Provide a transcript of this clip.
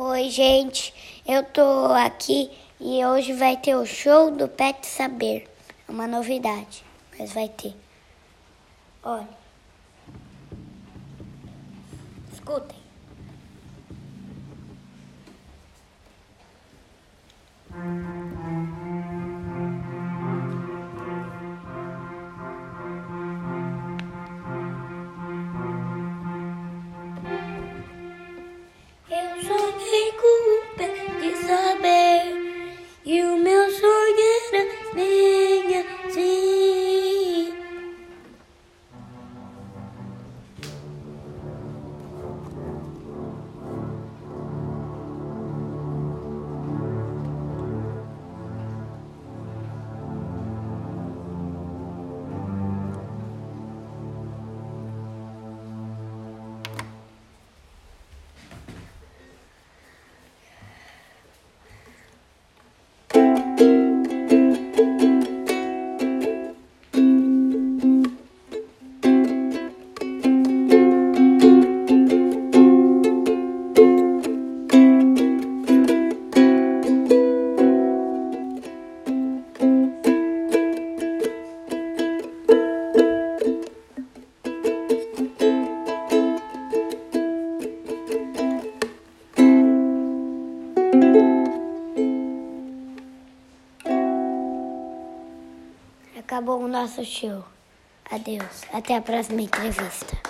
Oi, gente. Eu tô aqui e hoje vai ter o show do Pet Saber. É uma novidade, mas vai ter. Olha. Escutem. Acabou o nosso show. Adeus. Até a próxima entrevista.